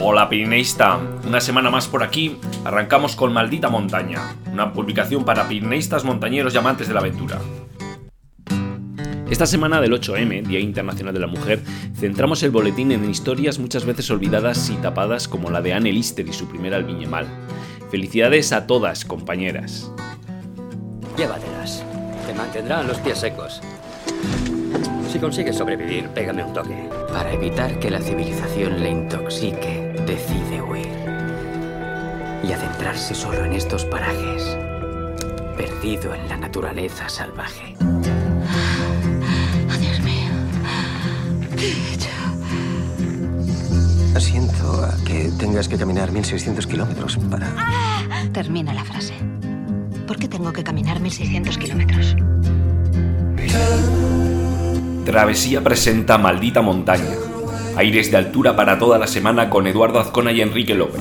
Hola Pirineísta, una semana más por aquí, arrancamos con Maldita Montaña, una publicación para pirineístas, montañeros y amantes de la aventura. Esta semana del 8M, Día Internacional de la Mujer, centramos el boletín en historias muchas veces olvidadas y tapadas como la de Anne Lister y su primera albiñemal. Felicidades a todas, compañeras. Llévatelas, te mantendrán los pies secos. Si consigues sobrevivir, pégame un toque. Para evitar que la civilización le intoxique, decide huir. Y adentrarse solo en estos parajes, perdido en la naturaleza salvaje. Oh, Dios mío. ¿Qué he hecho? Siento a que tengas que caminar 1600 kilómetros para... Termina la frase. ¿Por qué tengo que caminar 1600 kilómetros? Travesía presenta Maldita Montaña. Aires de altura para toda la semana con Eduardo Azcona y Enrique López.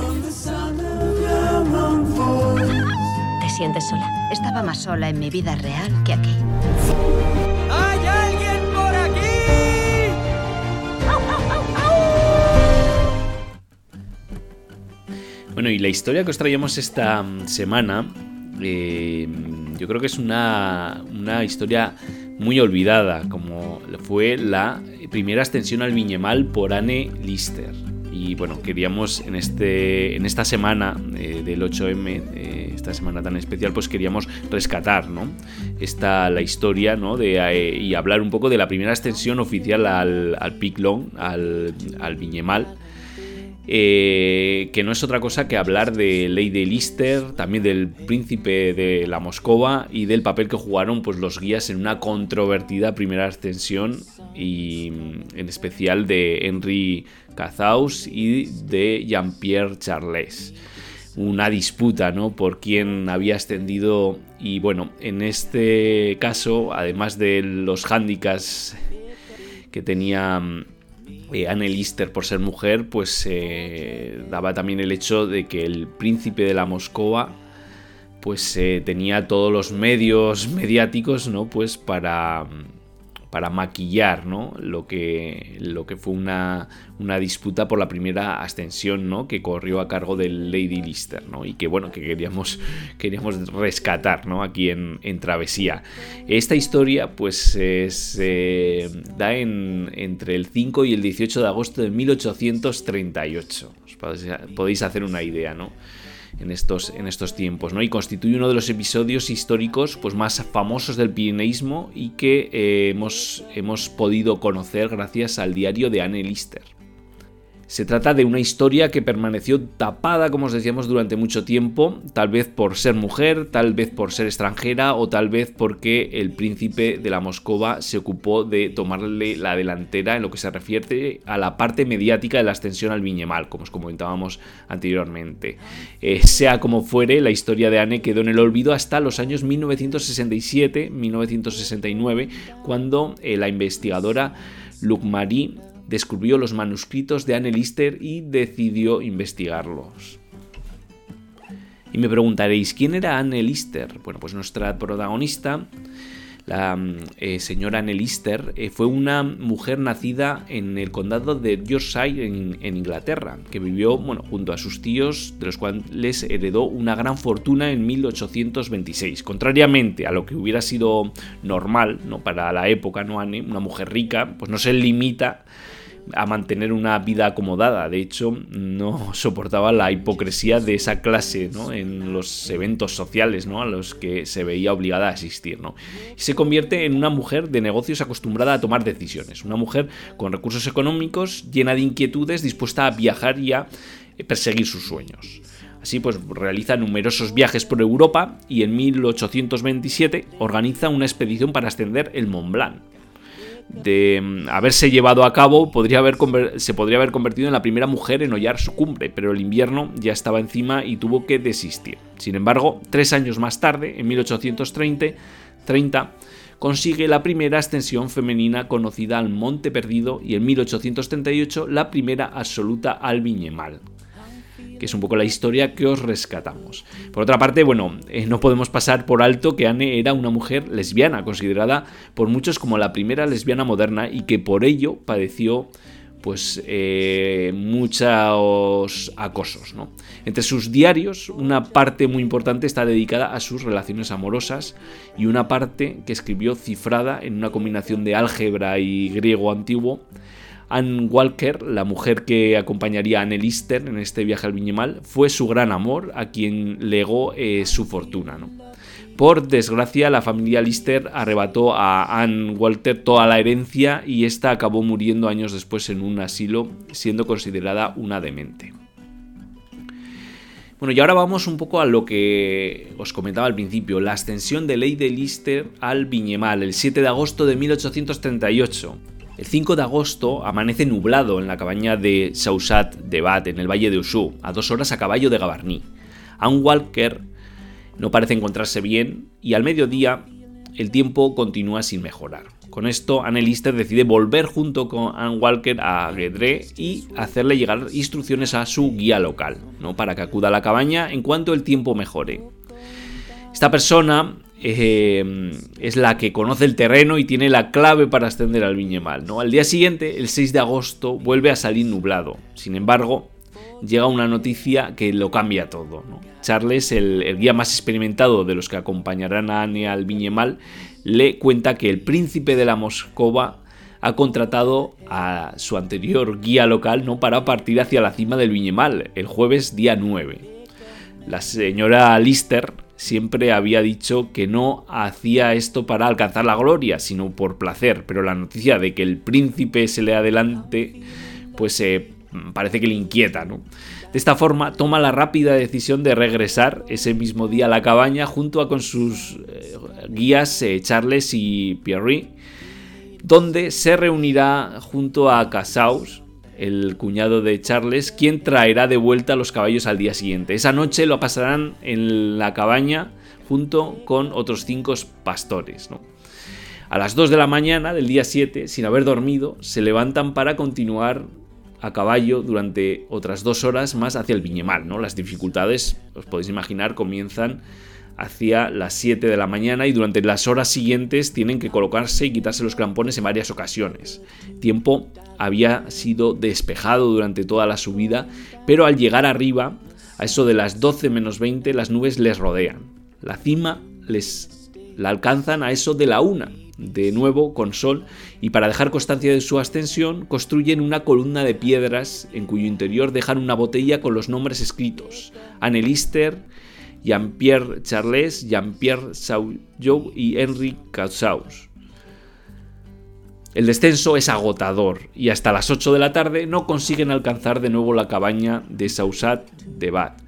¿Te sientes sola? Estaba más sola en mi vida real que aquí. ¡Hay alguien por aquí! Bueno, y la historia que os traíamos esta mm, semana, eh, yo creo que es una, una historia muy olvidada, como fue la primera extensión al Viñemal por Anne Lister. Y bueno, queríamos en, este, en esta semana eh, del 8M, eh, esta semana tan especial, pues queríamos rescatar ¿no? esta, la historia ¿no? de, eh, y hablar un poco de la primera extensión oficial al, al Pic Long, al, al Viñemal. Eh, que no es otra cosa que hablar de Lady Lister, también del príncipe de la Moscova y del papel que jugaron pues, los guías en una controvertida primera ascensión y mm, en especial de Henry Cazaus y de Jean-Pierre Charles. Una disputa, ¿no? Por quién había ascendido y bueno, en este caso, además de los handicaps que tenía mm, eh, Anne Lister por ser mujer, pues eh, daba también el hecho de que el príncipe de la Moscova pues eh, tenía todos los medios mediáticos, ¿no? Pues para, para maquillar, ¿no? Lo que, lo que fue una, una disputa por la primera ascensión, ¿no? Que corrió a cargo del Lady Lister, ¿no? Y que, bueno, que queríamos, queríamos rescatar, ¿no? Aquí en, en Travesía. Esta historia, pues, se da en, entre el 5 y el 18 de agosto de 1838. Os podéis hacer una idea, ¿no? En estos, en estos tiempos, ¿no? Y constituye uno de los episodios históricos pues, más famosos del pirineísmo y que eh, hemos, hemos podido conocer gracias al diario de Anne Lister. Se trata de una historia que permaneció tapada, como os decíamos, durante mucho tiempo, tal vez por ser mujer, tal vez por ser extranjera o tal vez porque el príncipe de la Moscova se ocupó de tomarle la delantera en lo que se refiere a la parte mediática de la ascensión al Viñemal, como os comentábamos anteriormente. Eh, sea como fuere, la historia de Anne quedó en el olvido hasta los años 1967-1969, cuando eh, la investigadora Luc Marie descubrió los manuscritos de Anne Lister y decidió investigarlos. Y me preguntaréis, ¿quién era Anne Lister? Bueno, pues nuestra protagonista, la eh, señora Anne Lister, eh, fue una mujer nacida en el condado de Yorkshire, en, Inglaterra, que vivió bueno, junto a sus tíos, de los cuales heredó una gran fortuna en 1826. Contrariamente a lo que hubiera sido normal ¿no? para la época, ¿no, Anne? Una mujer rica, pues no se limita a mantener una vida acomodada. De hecho, no soportaba la hipocresía de esa clase ¿no? en los eventos sociales ¿no? a los que se veía obligada a asistir. ¿no? Se convierte en una mujer de negocios acostumbrada a tomar decisiones. Una mujer con recursos económicos, llena de inquietudes, dispuesta a viajar y a perseguir sus sueños. Así pues realiza numerosos viajes por Europa y en 1827 organiza una expedición para ascender el Mont Blanc de mm, haberse llevado a cabo, podría haber se podría haber convertido en la primera mujer en hollar su cumbre, pero el invierno ya estaba encima y tuvo que desistir. Sin embargo, tres años más tarde, en 1830, 30, consigue la primera ascensión femenina conocida al Monte Perdido y en 1838 la primera absoluta al Viñemal, que es un poco la historia que os rescatamos. Por otra parte, bueno, eh, no podemos pasar por alto que Anne era una mujer lesbiana, considerada por muchos como la primera lesbiana moderna y que por ello padeció pues eh, muchos acosos. ¿no? Entre sus diarios, una parte muy importante está dedicada a sus relaciones amorosas y una parte que escribió cifrada en una combinación de álgebra y griego antiguo. Anne Walker, la mujer que acompañaría a Anne Lister en este viaje al Viñemal, fue su gran amor, a quien legó eh, su fortuna. Por desgracia, la familia Lister arrebató a Anne Walter toda la herencia y esta acabó muriendo años después en un asilo, siendo considerada una demente. Bueno, y ahora vamos un poco a lo que os comentaba al principio, la ascensión de Ley de Lister al Viñemal, el 7 de agosto de 1838. El 5 de agosto amanece nublado en la cabaña de Sausat de Bat, en el valle de Usú, a dos horas a caballo de Gavarní. Anne Walker no parece encontrarse bien y al mediodía el tiempo continúa sin mejorar. Con esto, Anne Lister decide volver junto con Anne Walker a Guedré y hacerle llegar instrucciones a su guía local, ¿no? para que acuda a la cabaña en cuanto el tiempo mejore. Esta persona eh, es la que conoce el terreno y tiene la clave para ascender al Viñemal. ¿no? Al día siguiente, el 6 de agosto, vuelve a salir nublado. Sin embargo, llega una noticia que lo cambia todo. Charles, el, guía más experimentado de los que acompañarán a Anne al Viñemal, le cuenta que el príncipe de la Moscova ha contratado a su anterior guía local ¿no? para partir hacia la cima del Viñemal el jueves día 9. La señora Lister siempre había dicho que no hacía esto para alcanzar la gloria, sino por placer, pero la noticia de que el príncipe se le adelante, pues eh, parece que le inquieta, ¿no? De esta forma, toma la rápida decisión de regresar ese mismo día a la cabaña junto a con sus eh, guías eh, Charles y Pierre, donde se reunirá junto a Casaus, el cuñado de Charles, quien traerá de vuelta los caballos al día siguiente. Esa noche lo pasarán en la cabaña junto con otros cinco pastores. A las 2 de la mañana del día 7, sin haber dormido, se levantan para continuar a caballo durante otras dos horas más hacia el Viñemal. ¿no? Las dificultades, os podéis imaginar, comienzan hacia las 7 de la mañana y durante las horas siguientes tienen que colocarse y quitarse los crampones en varias ocasiones. tiempo había sido despejado durante toda la subida, pero al llegar arriba, a eso de las 12 menos 20, las nubes les rodean. La cima les la alcanzan a eso de la una de nuevo con sol, y para dejar constancia de su ascensión construyen una columna de piedras en cuyo interior dejan una botella con los nombres escritos: Annelister, Jean-Pierre Charles, Jean-Pierre Saujou y Henri Cassaus. El descenso es agotador y hasta las 8 de la tarde no consiguen alcanzar de nuevo la cabaña de Sausat de Bat.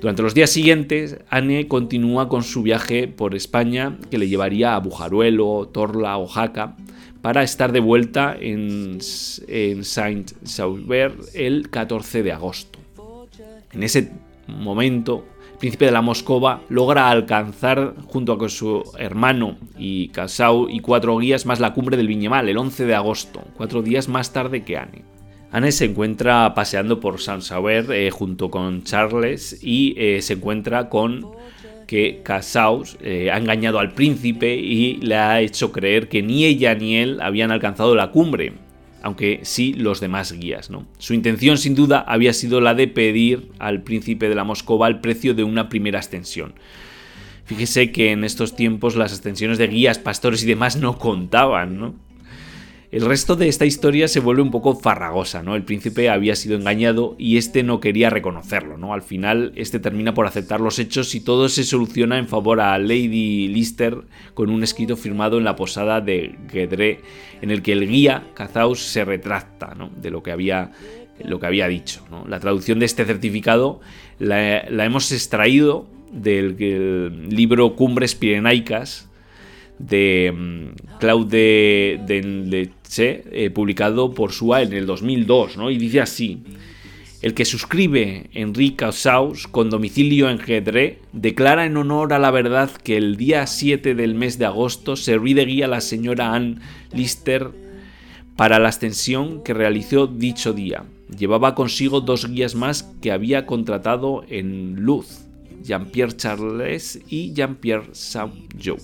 Durante los días siguientes, Anne continúa con su viaje por España que le llevaría a Bujaruelo, Torla o Jaca para estar de vuelta en, Saint-Sauveur el 14 de agosto. En ese momento, príncipe de la Moscova logra alcanzar junto con su hermano y Casau y cuatro guías más la cumbre del Viñemal el 11 de agosto, cuatro días más tarde que Anne. Anne se encuentra paseando por San Sauer eh, junto con Charles y eh, se encuentra con que Cassaus eh, ha engañado al príncipe y le ha hecho creer que ni ella ni él habían alcanzado la cumbre, aunque sí los demás guías. ¿no? Su intención sin duda había sido la de pedir al príncipe de la Moscova el precio de una primera ascensión. Fíjese que en estos tiempos las ascensiones de guías, pastores y demás no contaban, ¿no? El resto de esta historia se vuelve un poco farragosa, ¿no? El príncipe había sido engañado y este no quería reconocerlo, ¿no? Al final, este termina por aceptar los hechos y todo se soluciona en favor a Lady Lister con un escrito firmado en la posada de Guedré en el que el guía Cazaus se retracta, De lo que había lo que había dicho. La traducción de este certificado la, hemos extraído del, del libro Cumbres Pirenaicas de mm, Claude Leche, eh, publicado por SUA en el 2002, ¿no? y dice así. El que suscribe Enrique Saus con domicilio en Gedré declara en honor a la verdad que el día 7 del mes de agosto serví de guía a la señora Anne Lister para la ascensión que realizó dicho día. Llevaba consigo dos guías más que había contratado en Luz, Jean-Pierre Charles y Jean-Pierre Saint-Joe.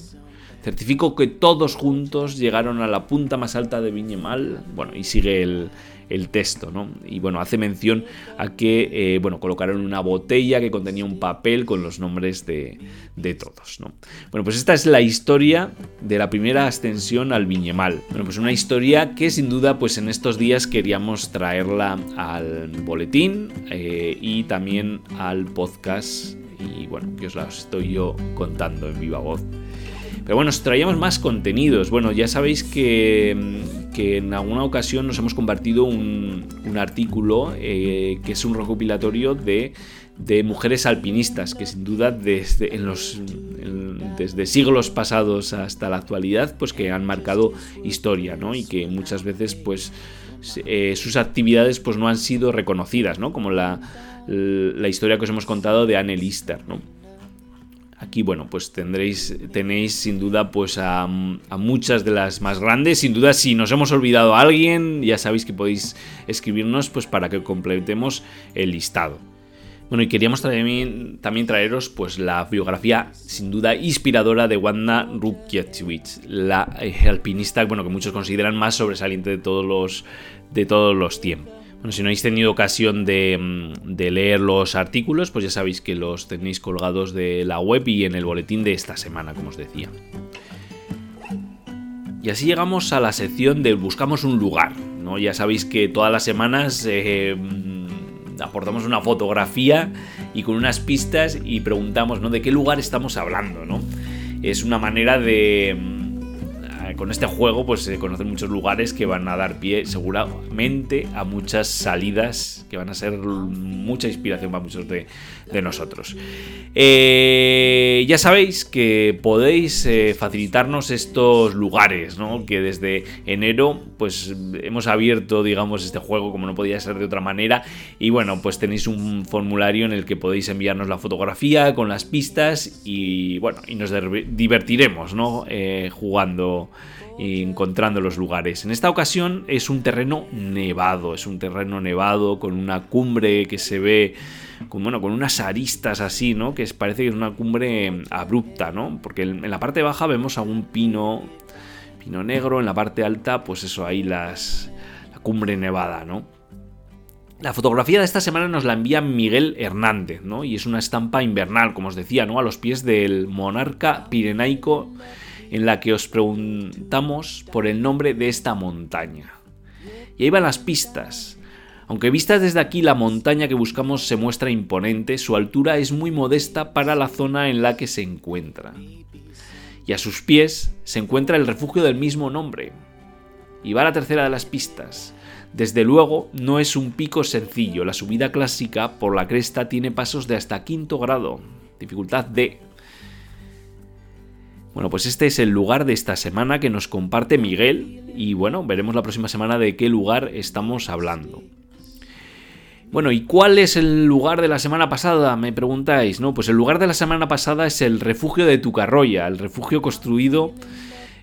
Certifico que todos juntos llegaron a la punta más alta de Viñemal. Bueno, y sigue el, el texto, ¿no? Y bueno, hace mención a que, eh, bueno, colocaron una botella que contenía un papel con los nombres de, de, todos, ¿no? Bueno, pues esta es la historia de la primera ascensión al Viñemal. Bueno, pues una historia que sin duda, pues en estos días queríamos traerla al boletín eh, y también al podcast y bueno, que os la estoy yo contando en viva voz. Pero bueno, os traíamos más contenidos. Bueno, ya sabéis que, en alguna ocasión nos hemos compartido un, artículo eh, que es un recopilatorio de, mujeres alpinistas, que sin duda desde siglos pasados hasta la actualidad, pues que han marcado historia, ¿no? Y que muchas veces, pues, eh, sus actividades pues no han sido reconocidas, ¿no? Como la, la historia que os hemos contado de Anne Lister, ¿no? Aquí, bueno, pues tendréis, tenéis sin duda pues a, muchas de las más grandes. Sin duda, si nos hemos olvidado a alguien, ya sabéis que podéis escribirnos pues para que completemos el listado. Bueno, y queríamos también, traeros pues la biografía sin duda inspiradora de Wanda Rukiewicz, la alpinista, bueno, que muchos consideran más sobresaliente de todos los, de todos los tiempos. Bueno, si no habéis tenido ocasión mm, de, leer los artículos, pues ya sabéis que los tenéis colgados de la web y en el boletín de esta semana, como os decía. Y así llegamos a la sección de buscamos un lugar. ¿no? Ya sabéis que todas las semanas eh, mm, aportamos una fotografía y con unas pistas y preguntamos ¿no? de qué lugar estamos hablando. ¿no? Es una manera de mm, con este juego pues se conocen muchos lugares que van a dar pie seguramente a muchas salidas que van a ser mucha inspiración para muchos de, nosotros. Eh, ya sabéis que podéis eh, facilitarnos estos lugares, ¿no? Que desde enero pues hemos abierto digamos este juego como no podía ser de otra manera y bueno pues tenéis un formulario en el que podéis enviarnos la fotografía con las pistas y bueno y nos divertiremos, ¿no? Eh, jugando encontrando los lugares. En esta ocasión es un terreno nevado, es un terreno nevado con una cumbre que se ve con, bueno, con unas aristas así, ¿no? Que parece que es una cumbre abrupta, ¿no? Porque en la parte baja vemos algún pino, pino negro, en la parte alta, pues eso, ahí las, la cumbre nevada, ¿no? La fotografía de esta semana nos la envía Miguel Hernández, ¿no? Y es una estampa invernal, como os decía, ¿no? A los pies del monarca pirenaico en la que os preguntamos por el nombre de esta montaña. Y ahí van las pistas. Aunque vistas desde aquí la montaña que buscamos se muestra imponente, su altura es muy modesta para la zona en la que se encuentra. Y a sus pies se encuentra el refugio del mismo nombre. Y va la tercera de las pistas. Desde luego no es un pico sencillo, la subida clásica por la cresta tiene pasos de hasta quinto grado, dificultad D, bueno, pues este es el lugar de esta semana que nos comparte Miguel y bueno, veremos la próxima semana de qué lugar estamos hablando. Bueno, ¿y cuál es el lugar de la semana pasada? Me preguntáis, ¿no? Pues el lugar de la semana pasada es el refugio de Tucarroya, el refugio construido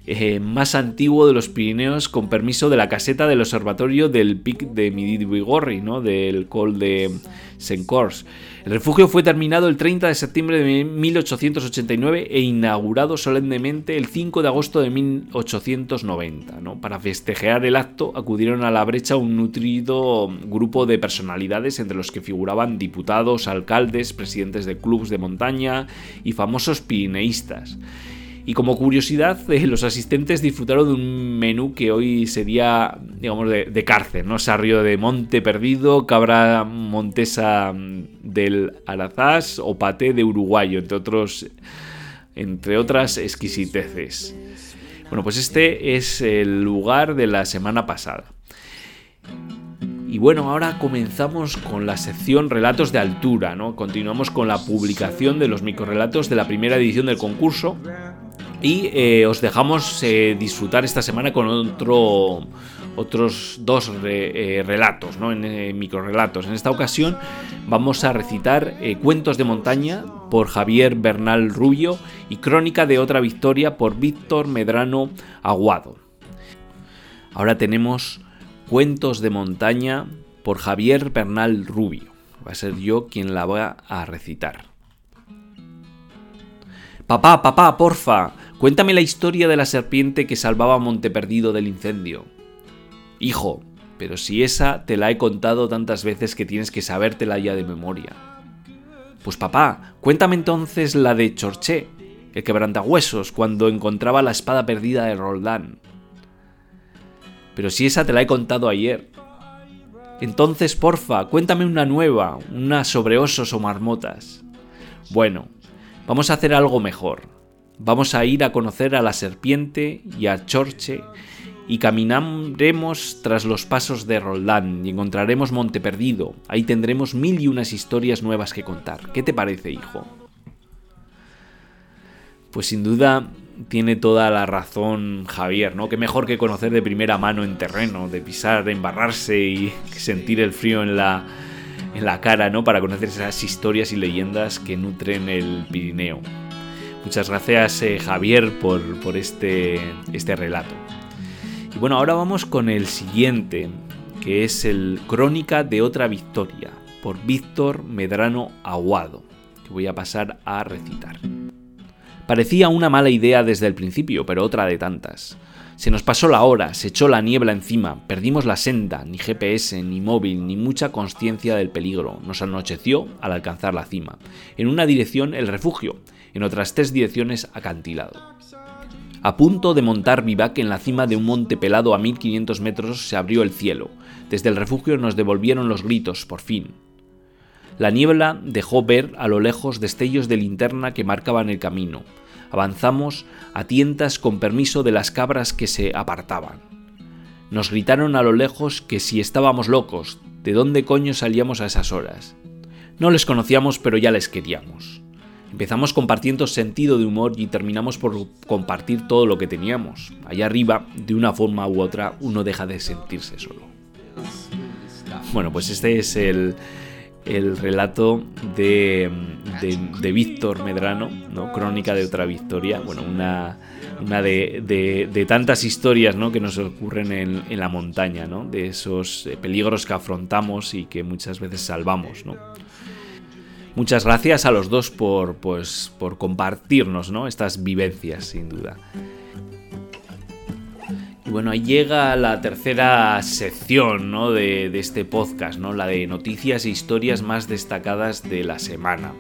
eh, más antiguo de los Pirineos con permiso de la caseta del observatorio del Pic de Mididwigorri, ¿no? Del Col de Sencors. El refugio fue terminado el 30 de septiembre de 1889 e inaugurado solemnemente el 5 de agosto de 1890. Para festejar el acto acudieron a la brecha un nutrido grupo de personalidades entre los que figuraban diputados, alcaldes, presidentes de clubes de montaña y famosos pirineístas. Y como curiosidad, eh, los asistentes disfrutaron de un menú que hoy sería, digamos, de, cárcel, ¿no? Sarrio de Monte Perdido, cabra montesa mm, del Arazás o paté de uruguayo, entre, otros, entre otras exquisiteces. Bueno, pues este es el lugar de la semana pasada. Y bueno, ahora comenzamos con la sección Relatos de Altura, ¿no? Continuamos con la publicación de los microrelatos de la primera edición del concurso y eh, os dejamos eh, disfrutar esta semana con otro, otros dos eh, relatos, ¿no? en, microrelatos. En esta ocasión vamos a recitar Cuentos de montaña por Javier Bernal Rubio y Crónica de otra victoria por Víctor Medrano Aguado. Ahora tenemos Cuentos de montaña por Javier Bernal Rubio. Va a ser yo quien la va a recitar. Papá, papá, porfa, Cuéntame la historia de la serpiente que salvaba a Monteperdido del incendio. Hijo, Pero si esa te la he contado tantas veces que tienes que sabértela ya de memoria. Pues papá, cuéntame entonces la de Chorché, el quebrantahuesos, cuando encontraba la espada perdida de Roldán. Pero si esa te la he contado ayer. Entonces, porfa, cuéntame una nueva, una sobre osos o marmotas. Bueno, vamos a hacer algo mejor. Vamos a ir a conocer a la serpiente y a Chorche y caminaremos tras los pasos de Roldán y encontraremos Monte Perdido. Ahí tendremos mil y unas historias nuevas que contar. ¿Qué te parece, hijo? Pues sin duda tiene toda la razón Javier, ¿no? Que mejor que conocer de primera mano en terreno, de pisar, de embarrarse y sentir el frío en la, en la cara, ¿no? Para conocer esas historias y leyendas que nutren el Pirineo. Muchas gracias eh, Javier por, por este, este relato. Y bueno, ahora vamos con el siguiente, que es el Crónica de otra victoria, por Víctor Medrano Aguado, que voy a pasar a recitar. Parecía una mala idea desde el principio, pero otra de tantas. Se nos pasó la hora, se echó la niebla encima, perdimos la senda, ni GPS, ni móvil, ni mucha conciencia del peligro. Nos anocheció al alcanzar la cima. En una dirección el refugio, en otras tres direcciones acantilado. A punto de montar vivac en la cima de un monte pelado a 1500 metros se abrió el cielo. Desde el refugio nos devolvieron los gritos, por fin. La niebla dejó ver a lo lejos destellos de linterna que marcaban el camino. Avanzamos a tientas con permiso de las cabras que se apartaban. Nos gritaron a lo lejos que si estábamos locos, de dónde coño salíamos a esas horas. No les conocíamos, pero ya les queríamos. Empezamos compartiendo sentido de humor y terminamos por compartir todo lo que teníamos. Allá arriba, de una forma u otra, uno deja de sentirse solo. Bueno, pues este es el, relato de, de, Víctor Medrano, ¿no? Crónica de otra victoria. Bueno, una, una de, tantas historias ¿no? que nos ocurren en, en la montaña, ¿no? de esos peligros que afrontamos y que muchas veces salvamos. ¿no? Muchas gracias a los dos por, pues, por compartirnos ¿no? estas vivencias, sin duda. Y bueno, ahí llega la tercera sección ¿no? de, este podcast, ¿no? la de noticias e historias más destacadas de la semana.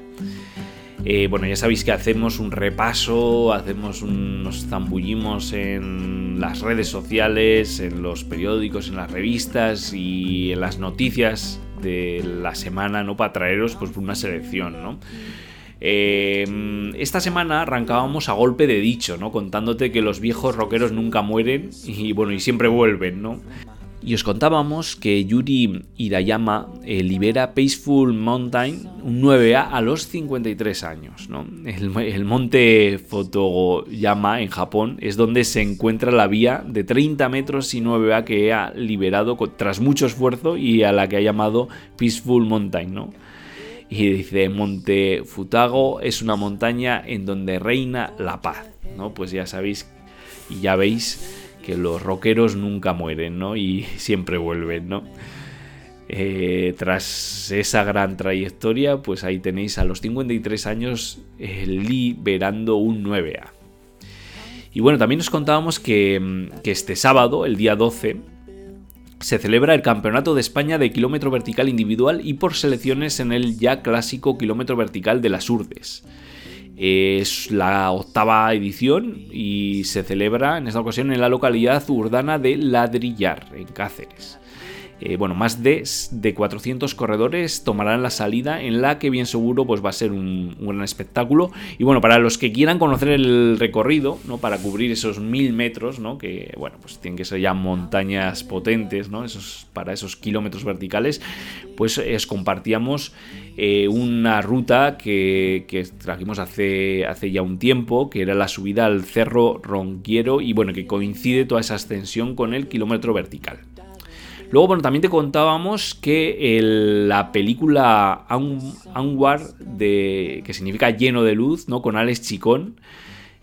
Eh, bueno, ya sabéis que hacemos un repaso, hacemos nos zambullimos en las redes sociales, en los periódicos, en las revistas y en las noticias de la semana, ¿no? Para traeros pues una selección, ¿no? Eh, esta semana arrancábamos a golpe de dicho, ¿no? Contándote que los viejos rockeros nunca mueren y bueno, y siempre vuelven, ¿no? Y os contábamos que Yuri Hirayama eh, libera Peaceful Mountain, un 9A, a los 53 años. ¿no? El, el, monte Fotoyama en Japón es donde se encuentra la vía de 30 metros y 9A que ha liberado tras mucho esfuerzo y a la que ha llamado Peaceful Mountain. ¿no? Y dice, Monte Futago es una montaña en donde reina la paz. ¿no? Pues ya sabéis y ya veis que los rockeros nunca mueren, ¿no? Y siempre vuelven, ¿no? Eh, tras esa gran trayectoria, pues ahí tenéis a los 53 años eh, liberando un 9A. Y bueno, también os contábamos que, mm, que, este sábado, el día 12, se celebra el Campeonato de España de Kilómetro Vertical Individual y por selecciones en el ya clásico Kilómetro Vertical de las Urdes. Es la octava edición y se celebra en esta ocasión en la localidad urdana de Ladrillar, en Cáceres. Eh, bueno, más de, de, 400 corredores tomarán la salida en la que bien seguro pues va a ser un, gran espectáculo. Y bueno, para los que quieran conocer el recorrido, ¿no? Para cubrir esos mil metros, ¿no? Que bueno, pues tienen que ser ya montañas potentes, ¿no? Esos, para esos kilómetros verticales, pues os compartíamos eh, una ruta que, que, trajimos hace, hace ya un tiempo, que era la subida al Cerro Ronquiero y bueno, que coincide toda esa ascensión con el kilómetro vertical. Luego, bueno, también te contábamos que la película Anwar, de, que significa lleno de luz, ¿no? Con Alex Chicón,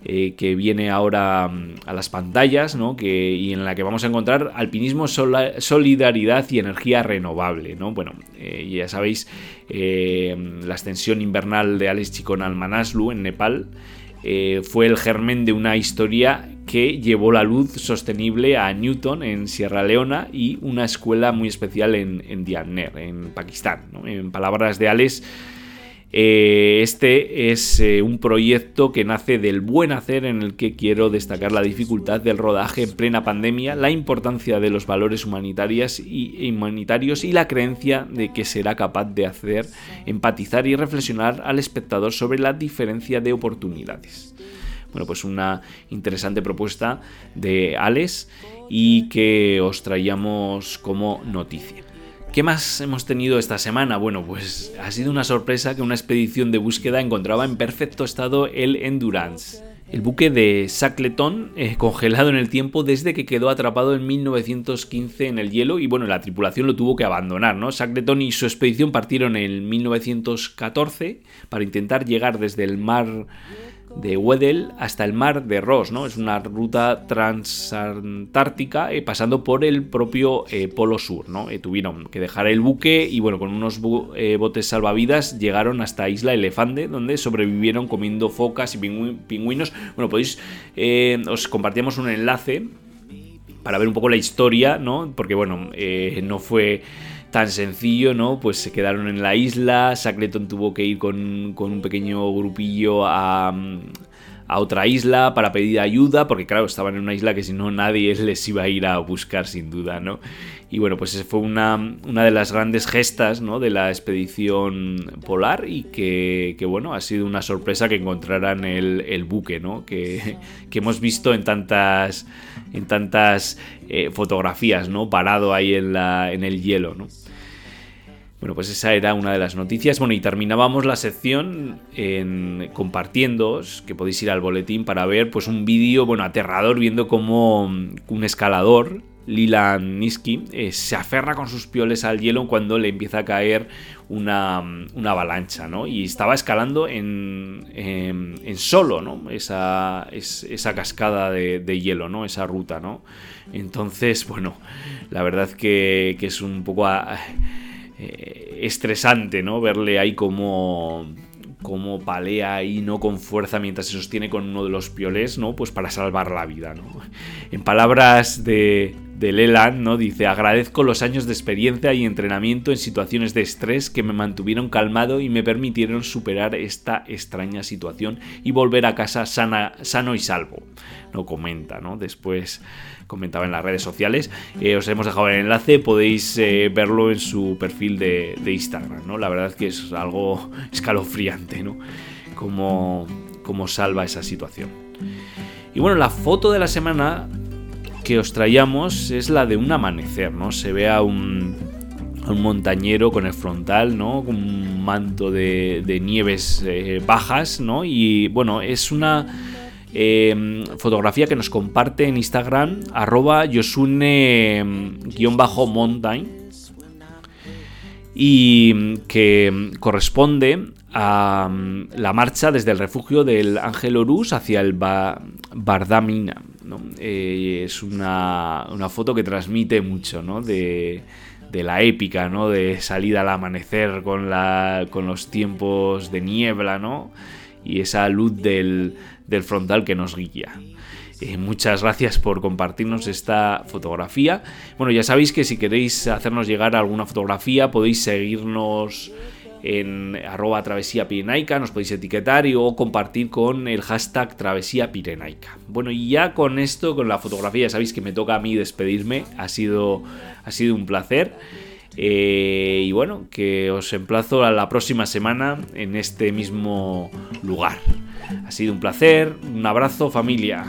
eh, que viene ahora mm, a las pantallas, ¿no? Que, y en la que vamos a encontrar alpinismo, solidaridad y energía renovable, ¿no? Bueno, eh, ya sabéis, eh, la extensión invernal de Alex Chicón al Manaslu, en Nepal, fue el germen de una historia que llevó la luz sostenible a Newton en Sierra Leona y una escuela muy especial en, en en Pakistán. En palabras de Alex, eh, este es eh, un proyecto que nace del buen hacer en el que quiero destacar la dificultad del rodaje en plena pandemia, la importancia de los valores humanitarios y, humanitarios y la creencia de que será capaz de hacer empatizar y reflexionar al espectador sobre la diferencia de oportunidades. Bueno, pues una interesante propuesta de Alex y que os traíamos como noticia. ¿Qué más hemos tenido esta semana? Bueno, pues ha sido una sorpresa que una expedición de búsqueda encontraba en perfecto estado el Endurance. El buque de Shackleton, eh, congelado en el tiempo desde que quedó atrapado en 1915 en el hielo y bueno, la tripulación lo tuvo que abandonar, ¿no? Shackleton y su expedición partieron en 1914 para intentar llegar desde el mar de Weddell hasta el mar de Ross, ¿no? Es una ruta transantártica eh, pasando por el propio eh, Polo Sur, ¿no? Eh, tuvieron que dejar el buque y bueno, con unos botes salvavidas llegaron hasta Isla Elefante, donde sobrevivieron comiendo focas y pingüinos. Bueno, podéis, os compartíamos un enlace para ver un poco la historia, ¿no? Porque bueno, no fue tan sencillo, ¿no? Pues se quedaron en la isla, Shackleton tuvo que ir con, un pequeño grupillo a, a otra isla para pedir ayuda, porque claro, estaban en una isla que si no nadie les iba a ir a buscar sin duda, ¿no? Y bueno, pues esa fue una, una de las grandes gestas ¿no? de la expedición polar y que, que, bueno, ha sido una sorpresa que encontraran el, el buque, ¿no? Que, que, hemos visto en tantas, en tantas eh, fotografías, ¿no? Parado ahí en, la, en el hielo, ¿no? Bueno, pues esa era una de las noticias. Bueno, y terminábamos la sección en compartiéndoos, que podéis ir al boletín para ver pues un vídeo, bueno, aterrador, viendo cómo un escalador, Lila Niski, eh, se aferra con sus pioles al hielo cuando le empieza a caer una, avalancha, ¿no? Y estaba escalando en, en, solo, ¿no? Esa, esa cascada de, hielo, ¿no? Esa ruta, ¿no? Entonces, bueno, la verdad que, que es un poco... Eh, estresante, ¿no? Verle ahí como como palea ahí, ¿no? Con fuerza mientras se sostiene con uno de los piolés, ¿no? Pues para salvar la vida, ¿no? En palabras de, de Leland, ¿no? Dice, agradezco los años de experiencia y entrenamiento en situaciones de estrés que me mantuvieron calmado y me permitieron superar esta extraña situación y volver a casa sana, sano y salvo. No comenta, ¿no? Después comentaba en las redes sociales. Eh, os hemos dejado el enlace, podéis eh, verlo en su perfil de, Instagram, ¿no? La verdad que es algo escalofriante, ¿no? Como, como salva esa situación. Y bueno, la foto de la semana que os traíamos es la de un amanecer, ¿no? Se ve a un, un montañero con el frontal, ¿no? Con un manto de, nieves eh, bajas, ¿no? Y bueno, es una Em, fotografía que nos comparte en Instagram, arroba Yosune-mountain y que corresponde a la marcha desde el refugio del Ángel Horus hacia el Bardamina. Eh, es una, foto que transmite mucho de, la épica, ¿no? de salida al amanecer con, la, con los tiempos de niebla ¿no? y esa luz del, del frontal que nos guía. Eh, muchas gracias por compartirnos esta fotografía. Bueno, ya sabéis que si queréis hacernos llegar alguna fotografía podéis seguirnos en arroba travesía pirenaica, nos podéis etiquetar y o compartir con el hashtag travesía pirenaica. Bueno, y ya con esto, con la fotografía, ya sabéis que me toca a mí despedirme, ha sido, ha sido un placer. Eh, y bueno, que os emplazo a la próxima semana en este mismo lugar. Ha sido un placer, un abrazo familia.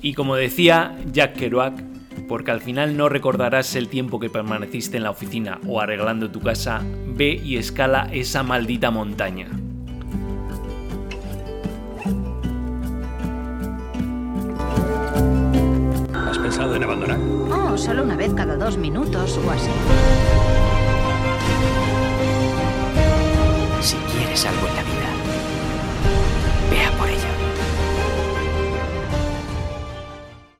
Y como decía Jack Kerouac, porque al final no recordarás el tiempo que permaneciste en la oficina o arreglando tu casa, ve y escala esa maldita montaña. ¿Has pensado en abandonar? Solo una vez cada dos minutos o así. Si quieres algo en la vida.